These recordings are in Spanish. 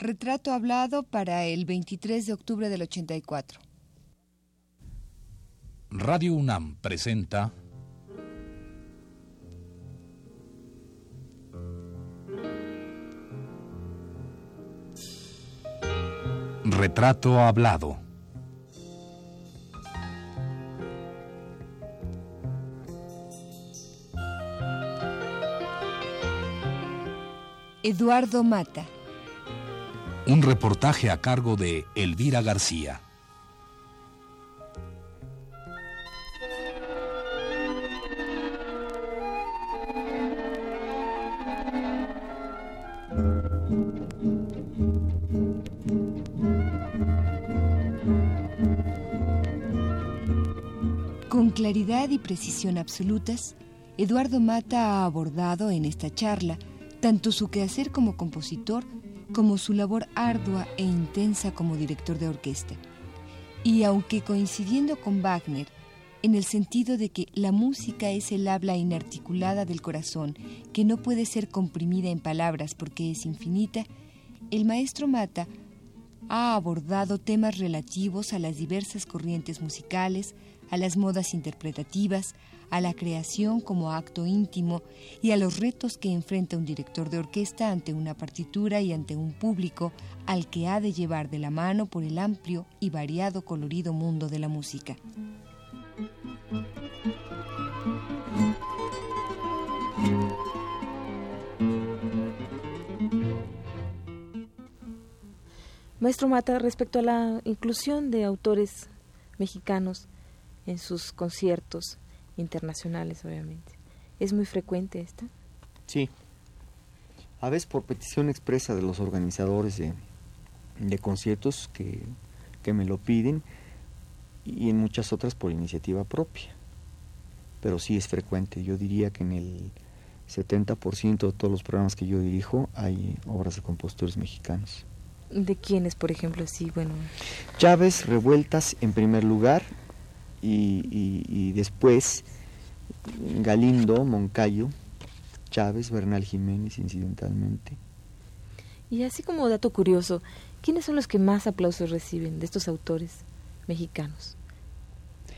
Retrato hablado para el 23 de octubre del 84. Radio UNAM presenta Retrato hablado. Eduardo Mata. Un reportaje a cargo de Elvira García. Con claridad y precisión absolutas, Eduardo Mata ha abordado en esta charla tanto su quehacer como compositor como su labor ardua e intensa como director de orquesta. Y aunque coincidiendo con Wagner, en el sentido de que la música es el habla inarticulada del corazón, que no puede ser comprimida en palabras porque es infinita, el maestro Mata ha abordado temas relativos a las diversas corrientes musicales, a las modas interpretativas, a la creación como acto íntimo y a los retos que enfrenta un director de orquesta ante una partitura y ante un público al que ha de llevar de la mano por el amplio y variado colorido mundo de la música. Maestro Mata, respecto a la inclusión de autores mexicanos en sus conciertos, internacionales, obviamente. ¿Es muy frecuente esta? Sí. A veces por petición expresa de los organizadores de, de conciertos que, que me lo piden y en muchas otras por iniciativa propia. Pero sí es frecuente. Yo diría que en el 70% de todos los programas que yo dirijo hay obras de compositores mexicanos. ¿De quiénes, por ejemplo? Sí, bueno. Chávez, Revueltas en primer lugar y, después Galindo, Moncayo, Chávez, Bernal Jiménez, incidentalmente. Y así como dato curioso, ¿quiénes son los que más aplausos reciben de estos autores mexicanos?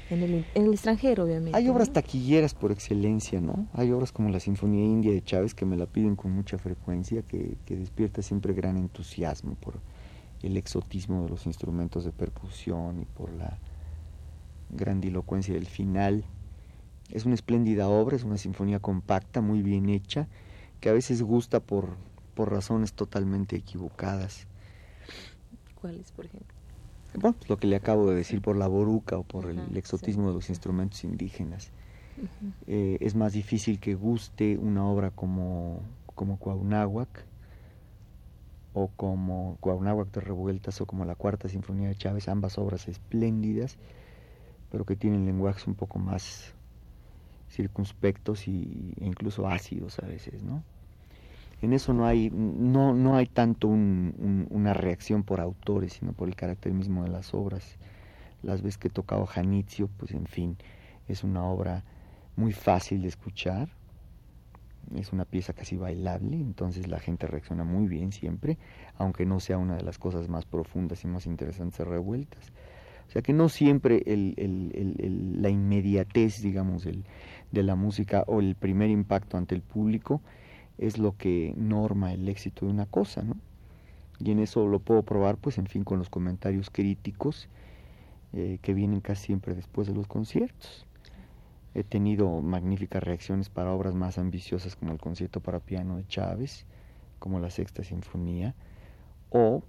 En el, en el extranjero, obviamente. Hay obras taquilleras por excelencia, ¿no? Hay obras como la Sinfonía India de Chávez que me la piden con mucha frecuencia, que, que despierta siempre gran entusiasmo por el exotismo de los instrumentos de percusión y por la grandilocuencia del final. Es una espléndida obra, es una sinfonía compacta, muy bien hecha, que a veces gusta por, por razones totalmente equivocadas. ¿Cuáles, por ejemplo? Bueno, pues lo que le acabo de decir por la boruca o por el, exotismo de los instrumentos indígenas. Eh, es más difícil que guste una obra como, como Cuauhnáhuac o como Cuauhnáhuac de Revueltas o como la Cuarta Sinfonía de Chávez, ambas obras espléndidas pero que tienen lenguajes un poco más circunspectos y, e incluso ácidos a veces, ¿no? En eso no hay, no, no hay tanto una reacción por autores, sino por el carácter mismo de las obras. Las veces que he tocado Janitzio, pues en fin, es una obra muy fácil de escuchar, es una pieza casi bailable, entonces la gente reacciona muy bien siempre, aunque no sea una de las cosas más profundas y más interesantes revueltas. O sea que no siempre la inmediatez, digamos, de la música o el primer impacto ante el público es lo que norma el éxito de una cosa, ¿no? Y en eso lo puedo probar, pues, en fin, con los comentarios críticos eh, que vienen casi siempre después de los conciertos. He tenido magníficas reacciones para obras más ambiciosas como el concierto para piano de Chávez, como la Sexta Sinfonía, o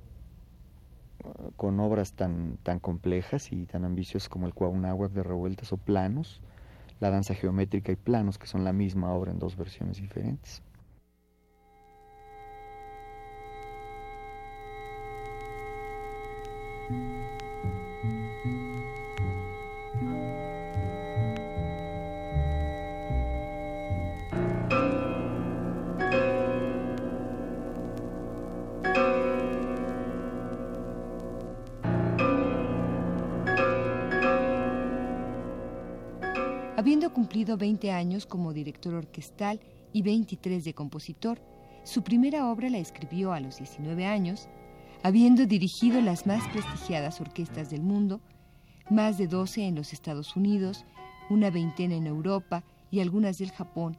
con obras tan, tan complejas y tan ambiciosas como el Cuauhnáhuac de revueltas o planos, la danza geométrica y planos, que son la misma obra en dos versiones diferentes. Cumplido 20 años como director orquestal y 23 de compositor, su primera obra la escribió a los 19 años, habiendo dirigido las más prestigiadas orquestas del mundo, más de 12 en los Estados Unidos, una veintena en Europa y algunas del Japón,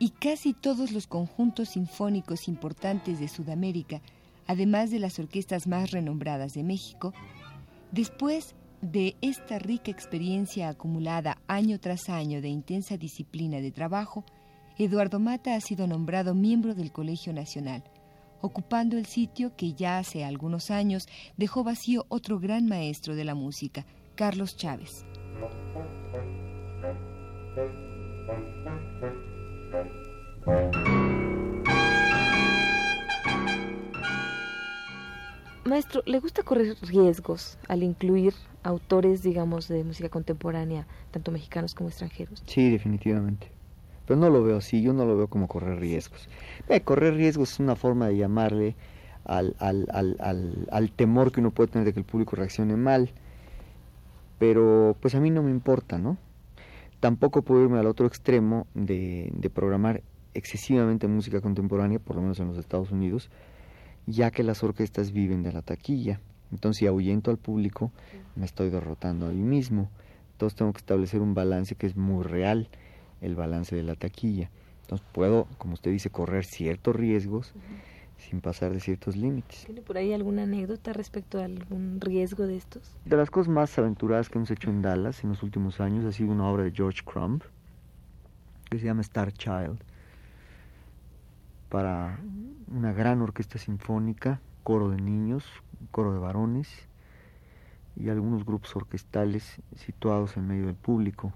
y casi todos los conjuntos sinfónicos importantes de Sudamérica, además de las orquestas más renombradas de México, después de esta rica experiencia acumulada año tras año de intensa disciplina de trabajo, Eduardo Mata ha sido nombrado miembro del Colegio Nacional, ocupando el sitio que ya hace algunos años dejó vacío otro gran maestro de la música, Carlos Chávez. Maestro, ¿le gusta correr riesgos al incluir autores, digamos, de música contemporánea, tanto mexicanos como extranjeros? Sí, definitivamente. Pero no lo veo así, yo no lo veo como correr riesgos. Correr riesgos es una forma de llamarle al, al, al, al, temor que uno puede tener de que el público reaccione mal. Pero pues a mí no me importa, ¿no? Tampoco puedo irme al otro extremo de, de programar excesivamente música contemporánea, por lo menos en los Estados Unidos, ya que las orquestas viven de la taquilla. Entonces, si ahuyento al público, me estoy derrotando a mí mismo. Entonces, tengo que establecer un balance que es muy real, el balance de la taquilla. Entonces, puedo, como usted dice, correr ciertos riesgos sin pasar de ciertos límites. ¿Tiene por ahí alguna anécdota respecto a algún riesgo de estos? De las cosas más aventuradas que hemos hecho en Dallas en los últimos años ha sido una obra de George Crumb que se llama Star Child para una gran orquesta sinfónica, coro de niños, coro de varones y algunos grupos orquestales situados en medio del público.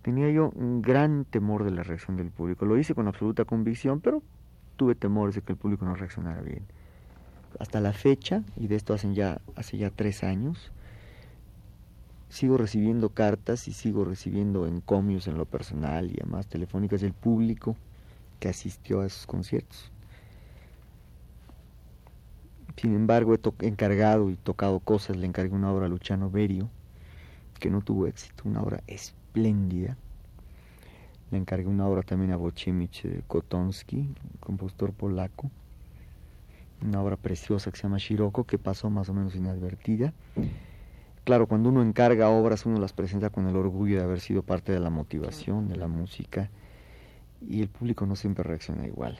Tenía yo un gran temor de la reacción del público. Lo hice con absoluta convicción, pero tuve temores de que el público no reaccionara bien. Hasta la fecha, y de esto hacen ya, hace ya tres años, sigo recibiendo cartas y sigo recibiendo encomios en lo personal y además telefónicas del público que asistió a esos conciertos. Sin embargo, he encargado y tocado cosas, le encargué una obra a Luciano Berio, que no tuvo éxito, una obra espléndida. Le encargué una obra también a Bochimich Kotonsky, compositor polaco. Una obra preciosa que se llama Shiroko, que pasó más o menos inadvertida. Claro, cuando uno encarga obras, uno las presenta con el orgullo de haber sido parte de la motivación, de la música, y el público no siempre reacciona igual.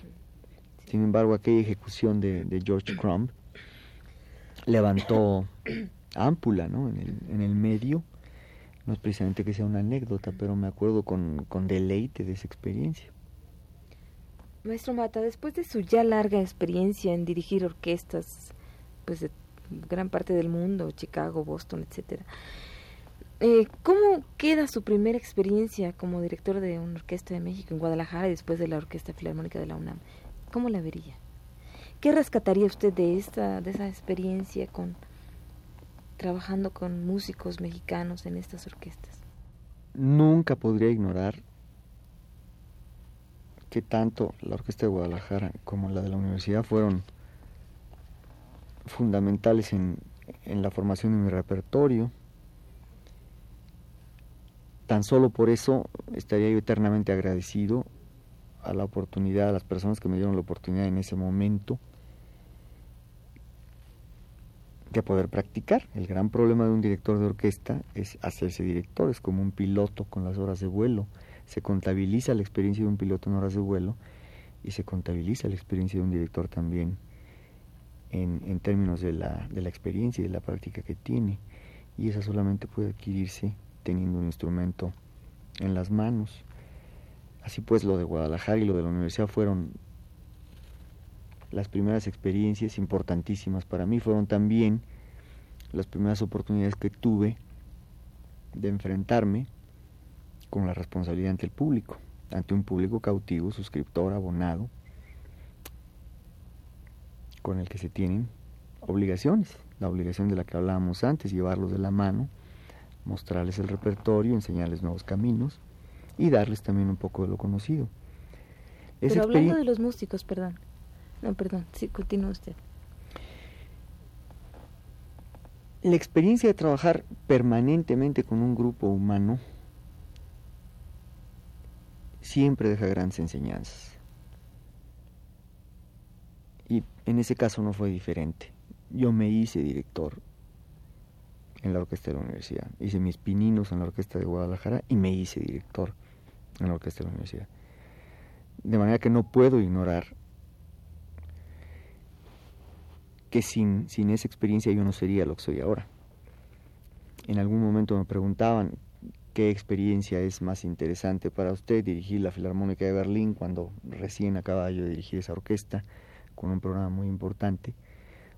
Sin embargo, aquella ejecución de, George Crumb levantó ámpula ¿no? en, el, en el medio. No es precisamente que sea una anécdota, pero me acuerdo con, con deleite de esa experiencia. Maestro Mata, después de su ya larga experiencia en dirigir orquestas, pues de gran parte del mundo, Chicago, Boston, etcétera, eh, ¿Cómo queda su primera experiencia como director de una orquesta de México en Guadalajara y después de la Orquesta Filarmónica de la UNAM? ¿Cómo la vería? ¿Qué rescataría usted de esta de esa experiencia con trabajando con músicos mexicanos en estas orquestas? Nunca podría ignorar que tanto la Orquesta de Guadalajara como la de la universidad fueron fundamentales en, en la formación de mi repertorio Tan solo por eso estaría yo eternamente agradecido a la oportunidad, a las personas que me dieron la oportunidad en ese momento de poder practicar. El gran problema de un director de orquesta es hacerse director, es como un piloto con las horas de vuelo. Se contabiliza la experiencia de un piloto en horas de vuelo y se contabiliza la experiencia de un director también en, términos de la experiencia y de la práctica que tiene. Y esa solamente puede adquirirse teniendo un instrumento en las manos. Así pues, lo de Guadalajara y lo de la universidad fueron las primeras experiencias importantísimas para mí, fueron también las primeras oportunidades que tuve de enfrentarme con la responsabilidad ante el público, ante un público cautivo, suscriptor, abonado, con el que se tienen obligaciones, la obligación de la que hablábamos antes, llevarlos de la mano, mostrarles el repertorio, enseñarles nuevos caminos y darles también un poco de lo conocido. Pero hablando de los músicos, perdón. No, perdón, sí, continúa usted. La experiencia de trabajar permanentemente con un grupo humano siempre deja grandes enseñanzas. Y En ese caso no fue diferente. Yo me hice director en la orquesta de la universidad. Hice mis pininos en la orquesta de Guadalajara y me hice director en la orquesta de la universidad. De manera que no puedo ignorar que sin, sin esa experiencia yo no sería lo que soy ahora. En algún momento me preguntaban qué experiencia es más interesante para usted, dirigir la Filarmónica de Berlín cuando recién acaba de dirigir esa orquesta con un programa muy importante,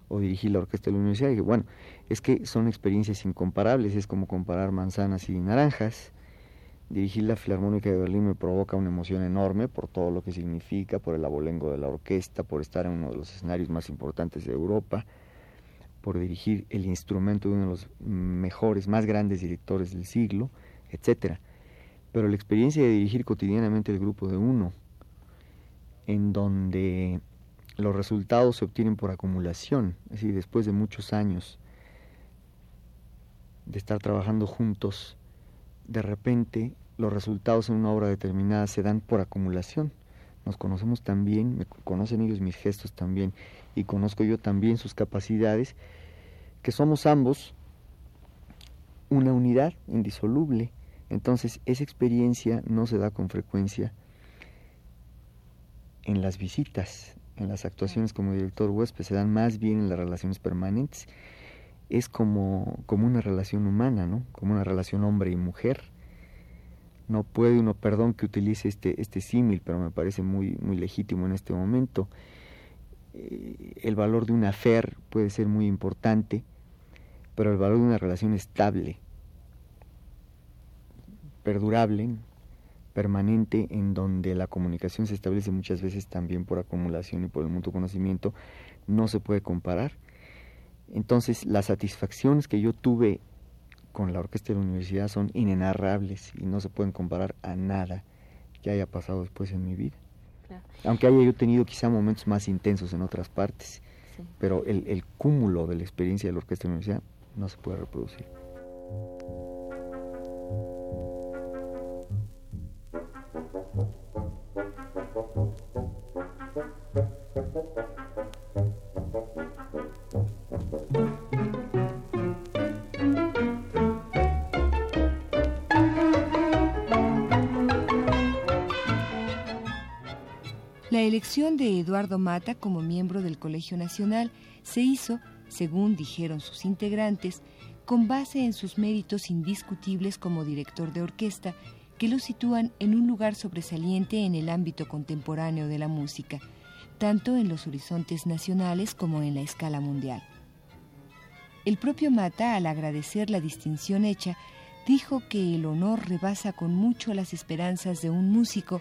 o dirigir la orquesta de la universidad. Y bueno, es que son experiencias incomparables, es como comparar manzanas y naranjas. Dirigir la Filarmónica de Berlín me provoca una emoción enorme por todo lo que significa, por el abolengo de la orquesta, por estar en uno de los escenarios más importantes de Europa, por dirigir el instrumento de uno de los mejores, más grandes directores del siglo, etcétera. Pero la experiencia de dirigir cotidianamente el grupo de uno, en donde los resultados se obtienen por acumulación, es decir, después de muchos años de estar trabajando juntos, de repente los resultados en una obra determinada se dan por acumulación. Nos conocemos también, me conocen ellos mis gestos también, y conozco yo también sus capacidades, que somos ambos una unidad indisoluble entonces, esa experiencia no se da con frecuencia en las visitas, en las actuaciones como director huésped, se dan más bien en las relaciones permanentes. Es como, como una relación humana, ¿no? Como una relación hombre y mujer. No puede uno, perdón que utilice este, este símil, pero me parece muy, muy legítimo en este momento. Eh, el valor de una fer puede ser muy importante, pero el valor de una relación estable, perdurable, permanente, en donde la comunicación se establece muchas veces también por acumulación y por el mutuo conocimiento, no se puede comparar. Entonces, las satisfacciones que yo tuve con la orquesta de la universidad son inenarrables y no se pueden comparar a nada que haya pasado después en mi vida. Aunque haya yo tenido quizá momentos más intensos en otras partes, pero el, el cúmulo de la experiencia de la orquesta de la universidad no se puede reproducir. La elección de Eduardo Mata como miembro del Colegio Nacional se hizo, según dijeron sus integrantes, con base en sus méritos indiscutibles como director de orquesta, que lo sitúan en un lugar sobresaliente en el ámbito contemporáneo de la música, tanto en los horizontes nacionales como en la escala mundial. El propio Mata, al agradecer la distinción hecha, dijo que el honor rebasa con mucho las esperanzas de un músico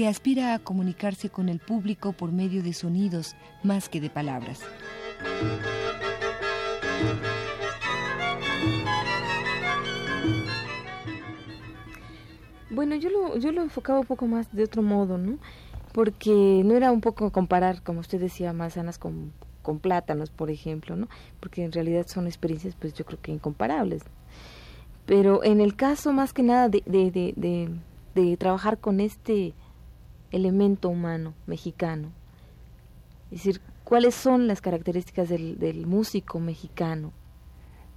que aspira a comunicarse con el público por medio de sonidos más que de palabras. Bueno, yo lo, yo lo enfocaba un poco más de otro modo, ¿no? Porque no era un poco comparar, como usted decía, manzanas con, con plátanos, por ejemplo, ¿no? Porque en realidad son experiencias, pues yo creo que incomparables. Pero en el caso más que nada de, de, de, de trabajar con este elemento humano mexicano. Es decir, ¿cuáles son las características del, del músico mexicano?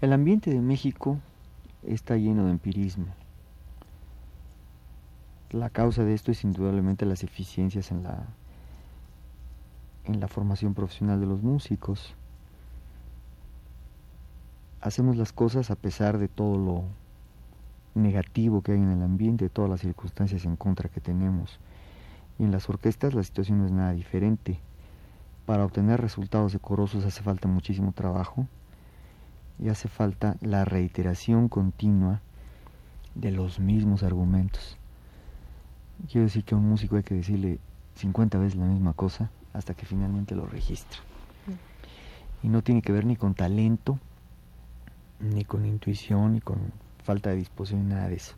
El ambiente de México está lleno de empirismo. La causa de esto es indudablemente las eficiencias en la, en la formación profesional de los músicos. Hacemos las cosas a pesar de todo lo negativo que hay en el ambiente, de todas las circunstancias en contra que tenemos. Y en las orquestas la situación no es nada diferente. Para obtener resultados decorosos hace falta muchísimo trabajo y hace falta la reiteración continua de los mismos argumentos. Quiero decir que a un músico hay que decirle 50 veces la misma cosa hasta que finalmente lo registra. Y no tiene que ver ni con talento, ni con intuición, ni con falta de disposición, ni nada de eso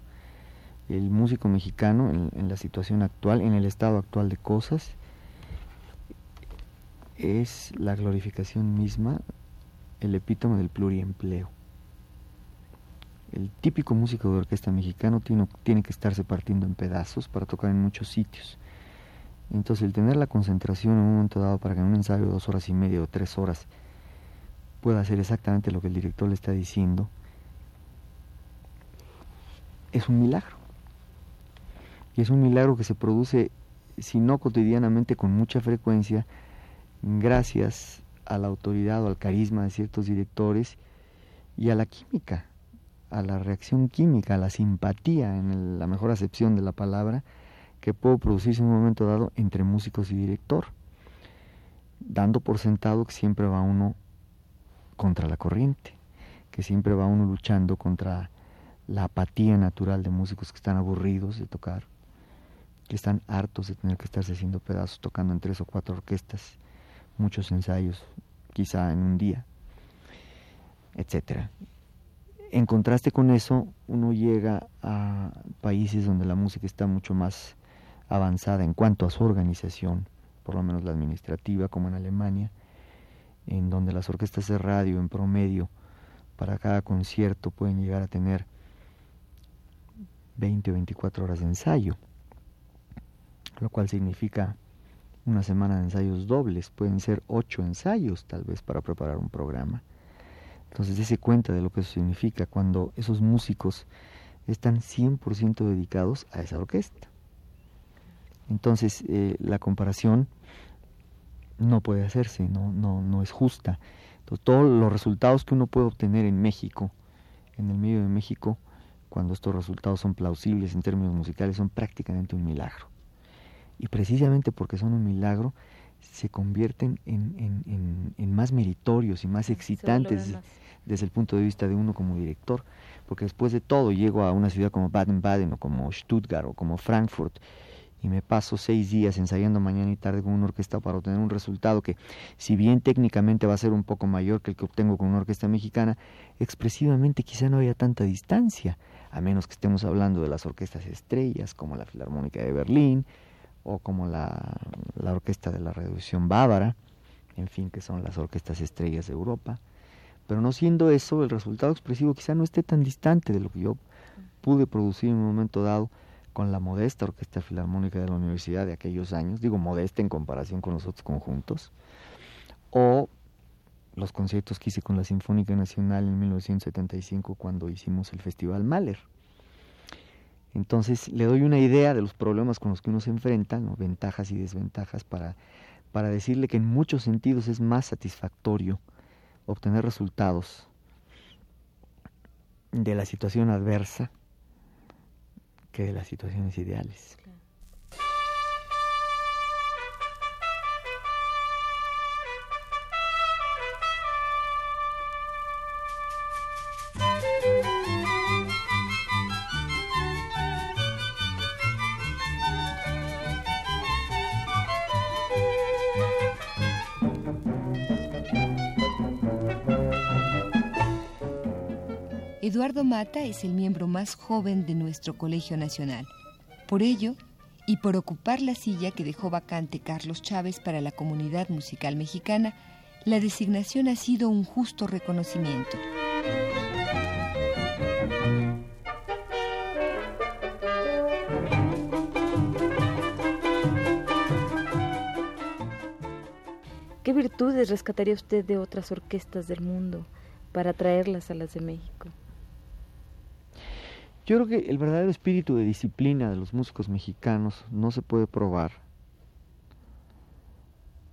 el músico mexicano en, la situación actual, en el estado actual de cosas, es la glorificación misma, el epítome del pluriempleo. El típico músico de orquesta mexicano tiene, tiene que estarse partiendo en pedazos para tocar en muchos sitios. Entonces el tener la concentración en un momento dado para que en un ensayo de dos horas y media o tres horas pueda hacer exactamente lo que el director le está diciendo, es un milagro. Y es un milagro que se produce, si no cotidianamente, con mucha frecuencia, gracias a la autoridad o al carisma de ciertos directores y a la química, a la reacción química, a la simpatía, en la mejor acepción de la palabra, que puede producirse en un momento dado entre músicos y director, dando por sentado que siempre va uno contra la corriente, que siempre va uno luchando contra la apatía natural de músicos que están aburridos de tocar, que están hartos de tener que estarse haciendo pedazos tocando en tres o cuatro orquestas, muchos ensayos, quizá en un día, etcétera. En contraste con eso, uno llega a países donde la música está mucho más avanzada en cuanto a su organización, por lo menos la administrativa, como en Alemania, en donde las orquestas de radio en promedio para cada concierto pueden llegar a tener 20 o 24 horas de ensayo, lo cual significa una semana de ensayos dobles, pueden ser 8 ensayos tal vez para preparar un programa. Entonces dése cuenta de lo que eso significa cuando esos músicos están 100% dedicados a esa orquesta. Entonces eh, la comparación no puede hacerse, no, no, no es justa. Entonces, todos los resultados que uno puede obtener en México, en el medio de México, cuando estos resultados son plausibles en términos musicales, son prácticamente un milagro. Y precisamente porque son un milagro, se convierten en, en, más meritorios y más excitantes desde el punto de vista de uno como director, porque después de todo llego a una ciudad como Baden-Baden o como Stuttgart o como Frankfurt y me paso seis días ensayando mañana y tarde con una orquesta para obtener un resultado que, si bien técnicamente va a ser un poco mayor que el que obtengo con una orquesta mexicana, expresivamente quizá no haya tanta distancia, a menos que estemos hablando de las orquestas estrellas como la Filarmónica de Berlín o como la, la Orquesta de la Reducción Bávara, en fin, que son las orquestas estrellas de Europa. Pero no siendo eso, el resultado expresivo quizá no esté tan distante de lo que yo pude producir en un momento dado con la modesta Orquesta Filarmónica de la Universidad de aquellos años, digo modesta en comparación con los otros conjuntos, o los conciertos que hice con la Sinfónica Nacional en 1975 cuando hicimos el Festival Mahler. Entonces le doy una idea de los problemas con los que uno se enfrenta, ventajas y desventajas, para, para decirle que en muchos sentidos es más satisfactorio obtener resultados de la situación adversa que de las situaciones ideales. Eduardo Mata es el miembro más joven de nuestro Colegio Nacional. Por ello, y por ocupar la silla que dejó vacante Carlos Chávez para la comunidad musical mexicana, la designación ha sido un justo reconocimiento. ¿Qué virtudes rescataría usted de otras orquestas del mundo para traerlas a las de México? Yo creo que el verdadero espíritu de disciplina de los músicos mexicanos no se puede probar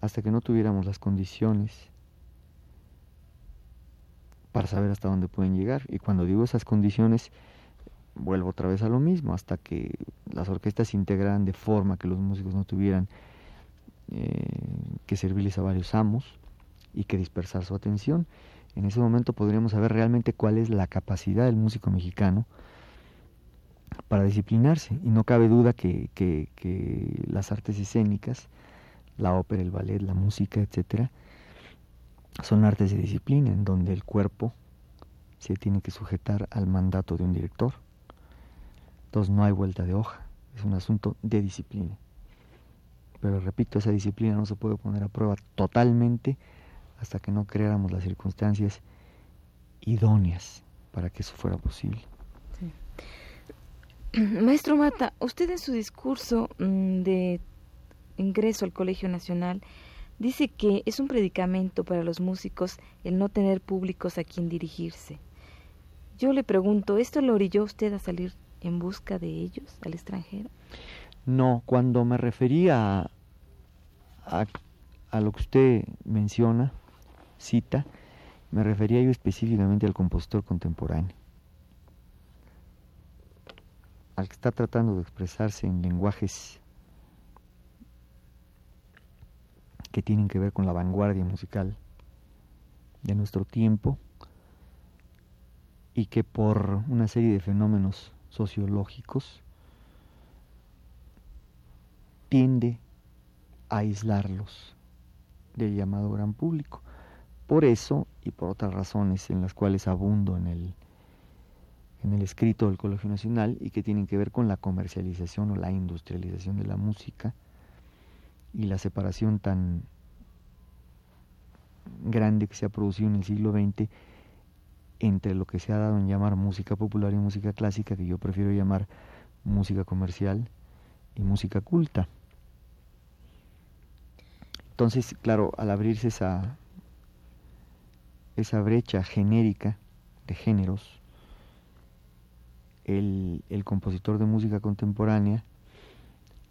hasta que no tuviéramos las condiciones para saber hasta dónde pueden llegar. Y cuando digo esas condiciones, vuelvo otra vez a lo mismo, hasta que las orquestas se integraran de forma que los músicos no tuvieran eh, que servirles a varios amos y que dispersar su atención. En ese momento podríamos saber realmente cuál es la capacidad del músico mexicano para disciplinarse. Y no cabe duda que, que, las artes escénicas, la ópera, el ballet, la música, etcétera, son artes de disciplina en donde el cuerpo se tiene que sujetar al mandato de un director. Entonces no hay vuelta de hoja, es un asunto de disciplina. Pero repito, esa disciplina no se puede poner a prueba totalmente hasta que no creáramos las circunstancias idóneas para que eso fuera posible. Maestro Mata, usted en su discurso mm, de ingreso al Colegio Nacional, dice que es un predicamento para los músicos el no tener públicos a quien dirigirse. Yo le pregunto, ¿esto lo orilló usted a salir en busca de ellos al extranjero? No, cuando me refería a, a, lo que usted menciona, cita, me refería yo específicamente al compositor contemporáneo, al que está tratando de expresarse en lenguajes que tienen que ver con la vanguardia musical de nuestro tiempo y que por una serie de fenómenos sociológicos tiende a aislarlos del llamado gran público. Por eso y por otras razones en las cuales abundo en el, en el escrito del Colegio Nacional y que tienen que ver con la comercialización o la industrialización de la música y la separación tan grande que se ha producido en el siglo XX entre lo que se ha dado en llamar música popular y música clásica, que yo prefiero llamar música comercial y música culta. Entonces, claro, al abrirse esa, esa brecha genérica de géneros, el, el compositor de música contemporánea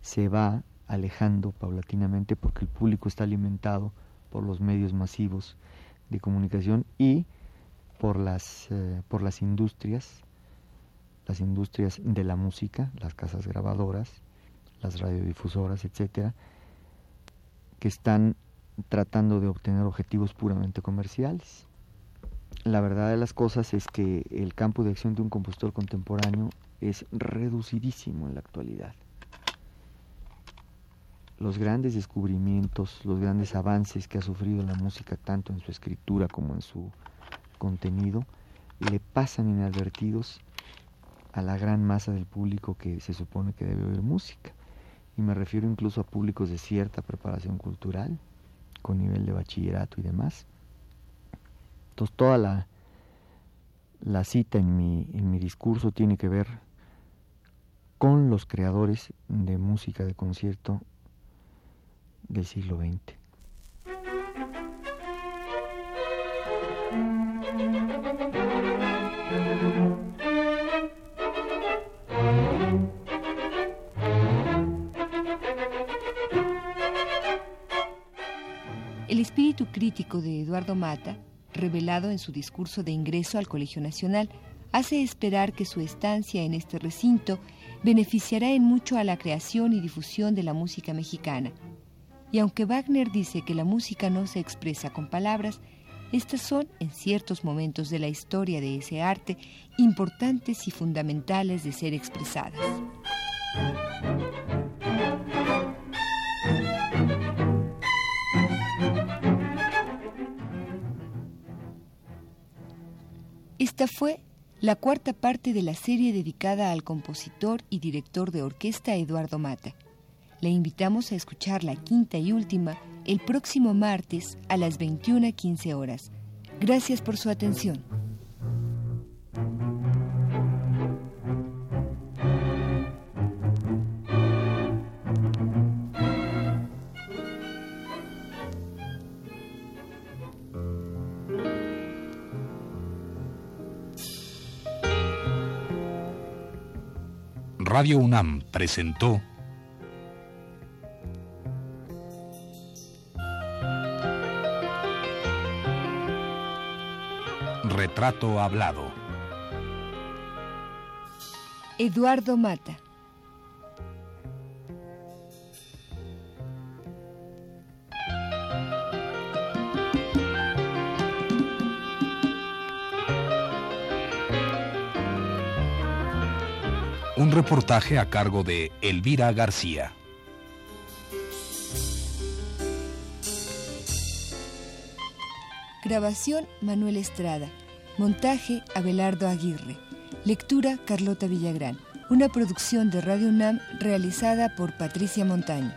se va alejando paulatinamente porque el público está alimentado por los medios masivos de comunicación y por las, eh, por las industrias, las industrias de la música, las casas grabadoras, las radiodifusoras, etcétera, que están tratando de obtener objetivos puramente comerciales. La verdad de las cosas es que el campo de acción de un compositor contemporáneo es reducidísimo en la actualidad los grandes descubrimientos, los grandes avances que ha sufrido la música, tanto en su escritura como en su contenido, le pasan inadvertidos a la gran masa del público que se supone que debe oír música. Y me refiero incluso a públicos de cierta preparación cultural, con nivel de bachillerato y demás. Entonces toda la, la cita en mi, en mi discurso tiene que ver con los creadores de música de concierto del siglo XX. El espíritu crítico de Eduardo Mata, revelado en su discurso de ingreso al Colegio Nacional, hace esperar que su estancia en este recinto beneficiará en mucho a la creación y difusión de la música mexicana y aunque Wagner dice que la música no se expresa con palabras, estas son, en ciertos momentos de la historia de ese arte, importantes y fundamentales de ser expresadas. Esta fue la cuarta parte de la serie dedicada al compositor y director de orquesta Eduardo Mata. Le invitamos a escuchar la quinta y última el próximo martes a las 21.15 horas. Gracias por su atención. Radio UNAM presentó Retrato hablado. Eduardo Mata. Un reportaje a cargo de Elvira García. Grabación Manuel Estrada. Montaje Abelardo Aguirre. Lectura Carlota Villagrán. Una producción de Radio UNAM realizada por Patricia Montaño.